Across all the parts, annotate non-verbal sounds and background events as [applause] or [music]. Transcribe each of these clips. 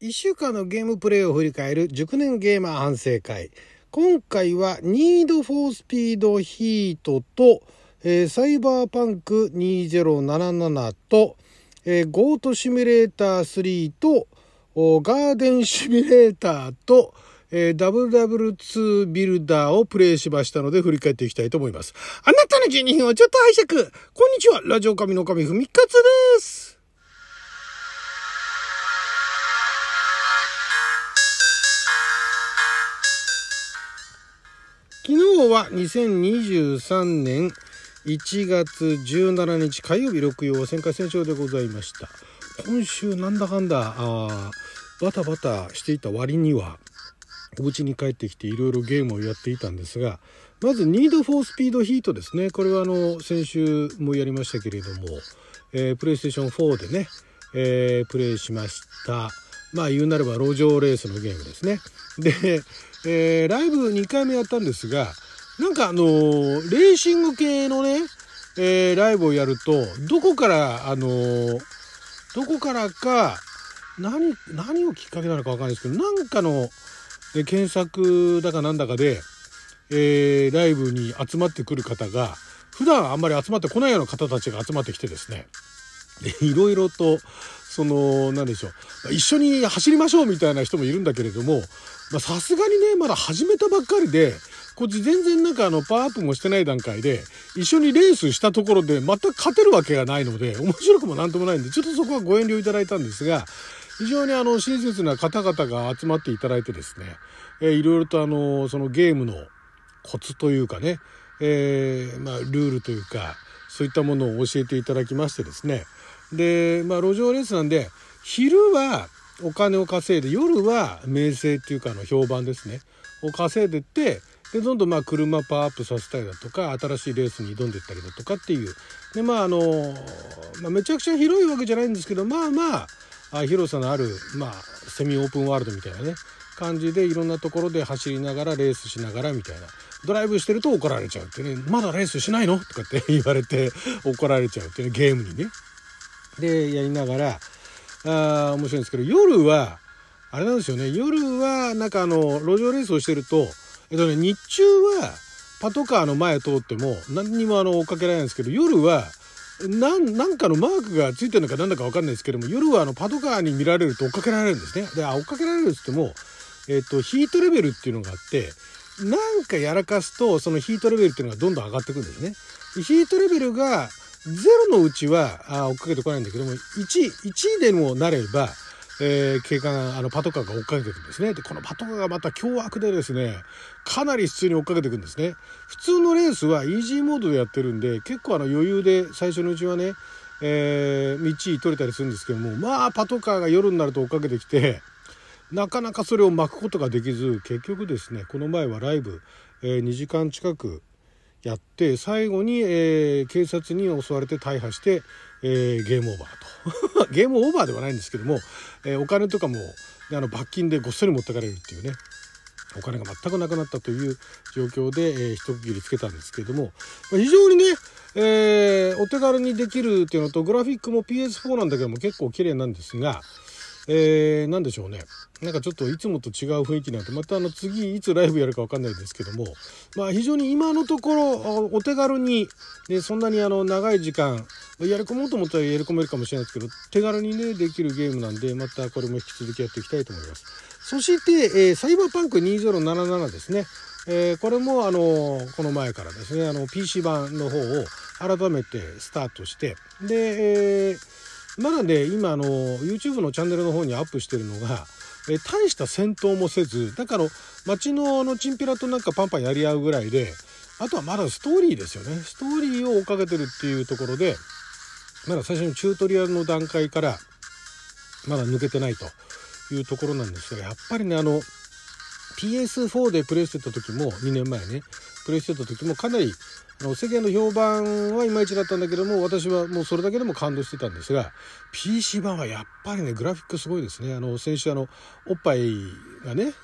1週間のゲームプレイを振り返る熟年ゲーマー反省会。今回は Need for Speed Heat と、えー、サイバーパンク2077と、えー、ゴートシミュレーター3と、ガーデンシミュレーターと、えー、WW2 ビルダーをプレイしましたので振り返っていきたいと思います。あなたの12分をちょっと拝借こんにちはラジオ神の神ふみかつです日は2023年1月17日火曜日6曜旋回戦勝でございました。今週なんだかんだ、あバタバタしていた割には、お家に帰ってきていろいろゲームをやっていたんですが、まず、ニードフォースピードヒートですね。これはあの、先週もやりましたけれども、えー、プレイステーション4でね、えー、プレイしました。まあ言うなれば路上レースのゲームですね。で、えー、ライブ2回目やったんですが、なんかあのー、レーシング系のね、えー、ライブをやると、どこから、あのー、どこからか、何、何をきっかけなのかわかんないですけど、なんかの、え検索だかなんだかで、えー、ライブに集まってくる方が、普段あんまり集まってこないような方たちが集まってきてですね、でいろいろと、その、なんでしょう、一緒に走りましょうみたいな人もいるんだけれども、さすがにね、まだ始めたばっかりで、こっち全然なんかあの、パワーアップもしてない段階で、一緒にレースしたところで全く勝てるわけがないので、面白くもなんともないんで、ちょっとそこはご遠慮いただいたんですが、非常にあの、親切な方々が集まっていただいてですね、えー、いろいろとあの、そのゲームのコツというかね、えー、まあ、ルールというか、そういったものを教えていただきましてですね、で、まあ、路上レースなんで、昼はお金を稼いで、夜は名声っていうか、の、評判ですね。を稼いでって、で、どんどんまあ、車パワーアップさせたりだとか、新しいレースに挑んでいったりだとかっていう。で、まあ、あの、まあ、めちゃくちゃ広いわけじゃないんですけど、まあまあ、広さのある、まあ、セミオープンワールドみたいなね、感じでいろんなところで走りながらレースしながらみたいな。ドライブしてると怒られちゃうってね、まだレースしないのとかって [laughs] 言われて怒られちゃうってね、ゲームにね。で、やりながら、あ面白いんですけど、夜は、あれなんですよね、夜は、なんかあの、路上レースをしてると、えっとね、日中は、パトカーの前通っても、何にもあの、追っかけられないんですけど、夜は、なん、なんかのマークがついてるのかなんだかわかんないですけども、夜はあの、パトカーに見られると追っかけられるんですね。で、追っかけられるっつっても、えっと、ヒートレベルっていうのがあって、なんかやらかすと、そのヒートレベルっていうのがどんどん上がってくんですね。ヒートレベルが0のうちはあ追っかけてこないんだけども、1、1でもなれば、えー、警官、あの、パトカーが追っかけていくんですね。で、このパトカーがまた凶悪でですね、かなり普通に追っかけていくんですね。普通のレースはイージーモードでやってるんで、結構あの余裕で最初のうちはね、えー、道取れたりするんですけども、まあ、パトカーが夜になると追っかけてきて、なかなかそれを巻くことができず、結局ですね、この前はライブ、えー、2時間近くやって最後に、えー、警察に襲われて大破して、えー、ゲームオーバーと。[laughs] ゲームオーバーではないんですけども、えー、お金とかもあの罰金でごっそり持ってかれるっていうねお金が全くなくなったという状況で、えー、一区切りつけたんですけれども、まあ、非常にね、え、お手軽にできるっていうのとグラフィックも PS4 なんだけども結構綺麗なんですが、えー、でしょうね。なんかちょっといつもと違う雰囲気なんで、またあの次いつライブやるかわかんないですけども、まあ非常に今のところお手軽に、ね、そんなにあの長い時間、やり込もうと思ったらやり込めるかもしれないですけど、手軽にね、できるゲームなんで、またこれも引き続きやっていきたいと思います。そして、えー、サイバーパンク2077ですね。えー、これもあのこの前からですねあの PC 版の方を改めてスタートしてで、えーまだね、今あの、YouTube のチャンネルの方にアップしてるのが、え大した戦闘もせず、なんかあの、街のあの、チンピラとなんかパンパンやり合うぐらいで、あとはまだストーリーですよね。ストーリーを追っかけてるっていうところで、まだ最初のチュートリアルの段階から、まだ抜けてないというところなんですが、やっぱりね、あの、PS4 でプレイしてた時も、2年前ね、プレイしてた時もかなりあの世間の評判はいまいちだったんだけども私はもうそれだけでも感動してたんですが PC 版はやっぱりねグラフィックすごいですね。あの先週あのおっぱいがね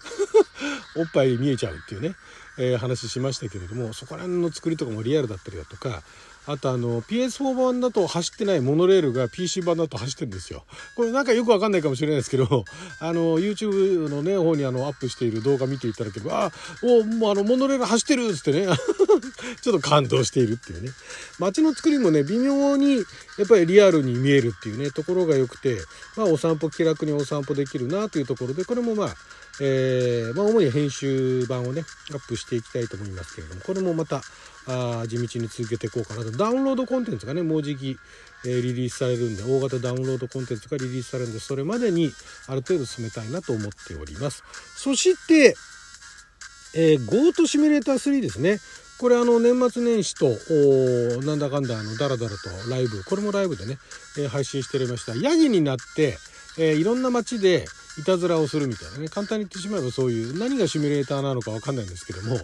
[laughs] おっぱい見えちゃうっていうね、えー、話しましたけれどもそこら辺の作りとかもリアルだったりだとかあとあの PS4 版だと走ってないモノレールが PC 版だと走ってるんですよ。これなんかよくわかんないかもしれないですけど、あの YouTube のね、方にあのアップしている動画見ていただければ、あ、おもうあのモノレール走ってるっつってね、[laughs] ちょっと感動しているっていうね。街の作りもね、微妙にやっぱりリアルに見えるっていうね、ところが良くて、まあお散歩気楽にお散歩できるなというところで、これもまあ、えー、まあ主に編集版をね、アップしていきたいと思いますけれども、これもまた、あ地道に続けていこうかなと。ダウンロードコンテンツがねもうじき、えー、リリースされるんで大型ダウンロードコンテンツがリリースされるんでそれまでにある程度進めたいなと思っております。そして、えー、ゴートシミュレーター3ですね。これあの年末年始となんだかんだあのダラダラとライブこれもライブでね、えー、配信しておりました。ヤギになって、えー、いろんな街でいたずらをするみたいなね。簡単に言ってしまえばそういう何がシミュレーターなのか分かんないんですけども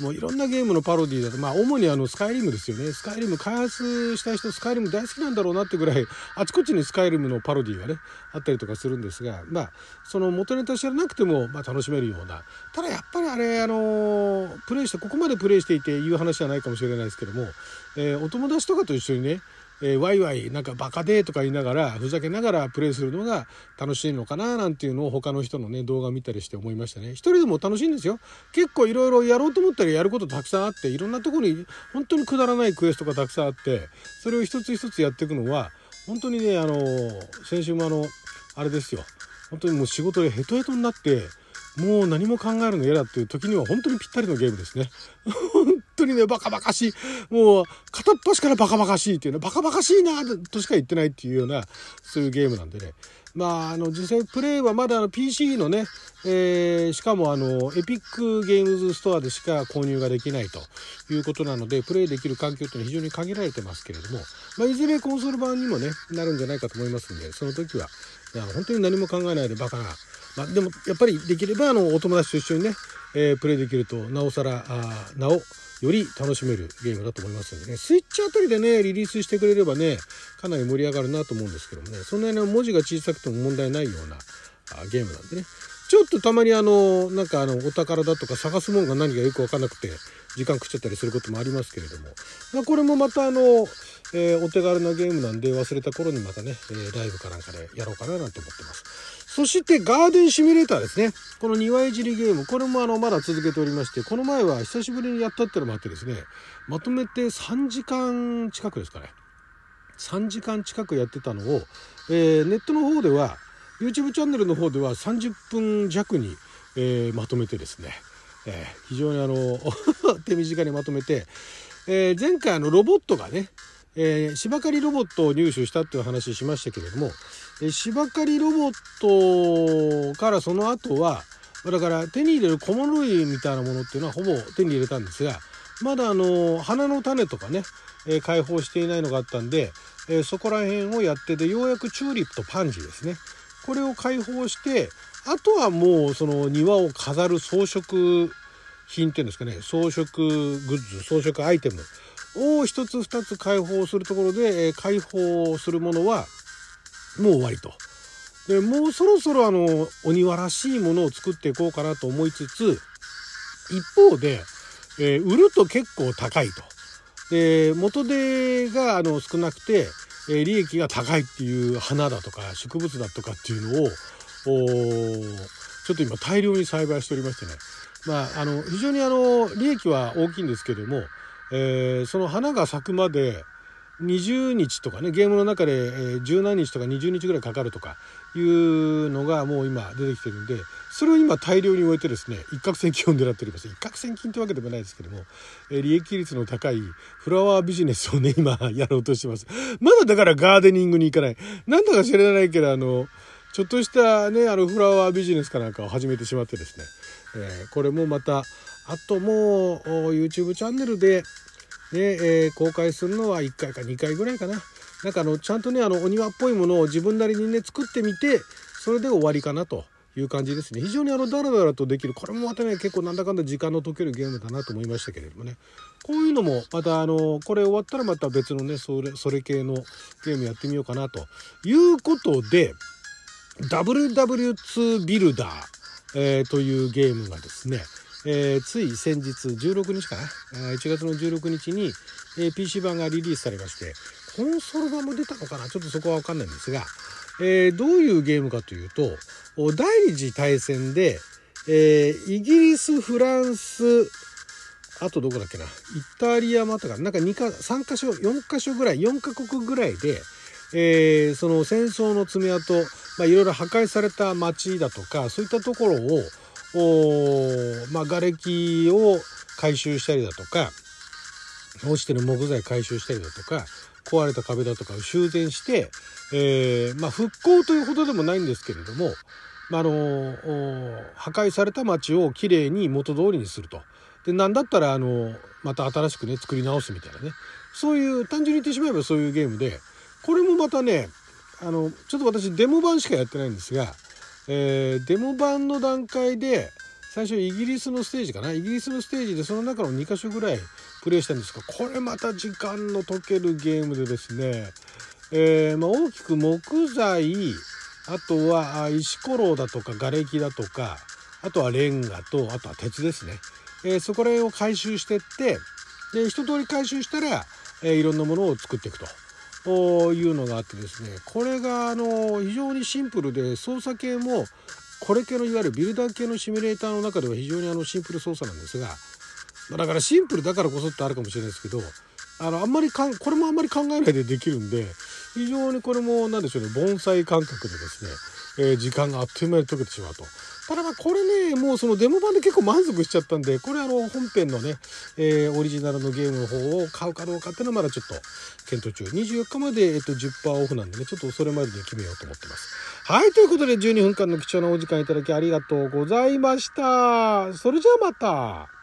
もういろんなゲームのパロディだとまあ主にあのスカイリムですよね。スカイリム開発した人スカイリム大好きなんだろうなってぐらい [laughs] あちこちにスカイリムのパロディがねあったりとかするんですがまあその元ネタ知らなくてもまあ楽しめるような。ただやっぱりあれあのプレイしてここまでプレイしていて言う話じゃないかもしれないですけども、え、お友達とかと一緒にねえー、ワイワイなんかバカでとか言いながらふざけながらプレイするのが楽しいのかななんていうのを他の人のね動画見たりして思いましたね。一人でも楽しいんですよ。結構いろいろやろうと思ったらやることたくさんあっていろんなとこに本当にくだらないクエストがたくさんあってそれを一つ一つやっていくのは本当にねあの先週もあのあれですよ。本当にもう仕事でヘトヘトになってもう何も考えるの嫌だっていう時には本当にぴったりのゲームですね。[laughs] 本当にね、バカバカしい。もう、片っ端からバカバカしいっていうね、バカバカしいなとしか言ってないっていうような、そういうゲームなんでね。まあ、あの、実際プレイはまだあの PC のね、えー、しかもあの、エピックゲームズストアでしか購入ができないということなので、プレイできる環境っていうのは非常に限られてますけれども、まあ、いずれコンソール版にもね、なるんじゃないかと思いますんで、その時は、本当に何も考えないでバカな、まあ、でもやっぱりできればあのお友達と一緒にね、えー、プレイできるとなおさらあなおより楽しめるゲームだと思いますんでね。スイッチあたりでねリリースしてくれればねかなり盛り上がるなと思うんですけどもね。そんなに文字が小さくても問題ないようなあゲームなんでね。ちょっとたまにあのなんかあのお宝だとか探すもんが何かよく分かんなくて時間食っちゃったりすることもありますけれども、まあ、これもまたあの、えー、お手軽なゲームなんで忘れた頃にまたね、えー、ライブかなんかでやろうかななんて思ってます。そしてガーデンシミュレーターですね。この庭いじりゲーム、これもあのまだ続けておりまして、この前は久しぶりにやったってのもあってですね、まとめて3時間近くですかね。3時間近くやってたのを、えー、ネットの方では、YouTube チャンネルの方では30分弱に、えー、まとめてですね、えー、非常にあの [laughs] 手短にまとめて、え前回あのロボットがね、え芝刈りロボットを入手したっていう話しましたけれども、芝刈りロボットからその後はだから手に入れる小物類みたいなものっていうのはほぼ手に入れたんですがまだあの花の種とかね、えー、開放していないのがあったんで、えー、そこら辺をやってでようやくチューリップとパンジーですね。これを開放してあとはもうその庭を飾る装飾品っていうんですかね装飾グッズ装飾アイテムを一つ二つ開放するところで、えー、開放するものはもう終わりと。でもうそろそろあのお庭らしいものを作っていこうかなと思いつつ一方で、えー、売ると結構高いと。で元手があの少なくて、え、利益が高いっていう花だとか植物だとかっていうのをちょっと今大量に栽培しておりましてねまああの非常にあの利益は大きいんですけども、えー、その花が咲くまで20日とかねゲームの中で十何日とか20日ぐらいかかるとかいうのがもう今出てきてるんでそれを今大量に終えてですね一攫千金を狙っております。一攫千金ってわけでもないですけども利益率の高いフラワービジネスをね [laughs] 今やろうとしてます。まだだからガーデニングに行かない。なんだか知らないけどあのちょっとしたねあのフラワービジネスかなんかを始めてしまってですね、え、これもまたあともう YouTube チャンネルでで、えー、公開するのは1回か2回ぐらいかな。なんかあのちゃんとねあのお庭っぽいものを自分なりにね作ってみてそれで終わりかなという感じですね。非常にあのダラダラとできる。これもまたね結構なんだかんだ時間の解けるゲームだなと思いましたけれどもね。こういうのもまたあのこれ終わったらまた別のねそれそれ系のゲームやってみようかなということで WW2 ビルダー、えー、というゲームがですねえー、つい先日16日かな？1月の16日に、えー、PC 版がリリースされましてコンソール版も出たのかな？ちょっとそこは分かんないんですが、えー、どういうゲームかというと第二次大戦で、え、イギリスフランスあとどこだっけな？イタリアもあったかな？んか2か3か所4か所ぐらい4カ国ぐらいで、えー、その戦争の爪痕、まあ、いろいろ破壊された町だとかそういったところをおまあ、瓦礫を回収したりだとか落ちてる木材回収したりだとか壊れた壁だとかを修繕して、えー、まあ、復興というほどでもないんですけれども、ま、あの破壊された町をきれいに元通りにすると。で何だったらあのまた新しくね作り直すみたいなねそういう単純に言ってしまえばそういうゲームでこれもまたねあのちょっと私デモ版しかやってないんですが、えー、デモ版の段階で最初イギリスのステージかな？イギリスのステージでその中の2箇所ぐらいプレイしたんですがこれまた時間の解けるゲームでですね、えー、まあ、大きく木材あとは石ころだとか瓦礫だとかあとはレンガとあとは鉄ですね。えー、そこら辺を回収してってで一通り回収したら、えー、いろんなものを作っていくと。いうのがあってですねこれがあの非常にシンプルで操作系もこれ系のいわゆるビルダー系のシミュレーターの中では非常にあのシンプル操作なんですがだからシンプルだからこそってあるかもしれないですけどあのあんまりかんこれもあんまり考えないでできるんで非常にこれも何でしょうね盆栽感覚でですね、え、時間があっという間に解けてしまうと。ただまあこれねもうそのデモ版で結構満足しちゃったんでこれあの本編のね、えー、オリジナルのゲームの方を買うかどうかっていうのはまだちょっと検討中。24日まで、えっと、10%オフなんでねちょっとそれまでに決めようと思ってます。はいということで12分間の貴重なお時間いただきありがとうございました。それじゃあまた。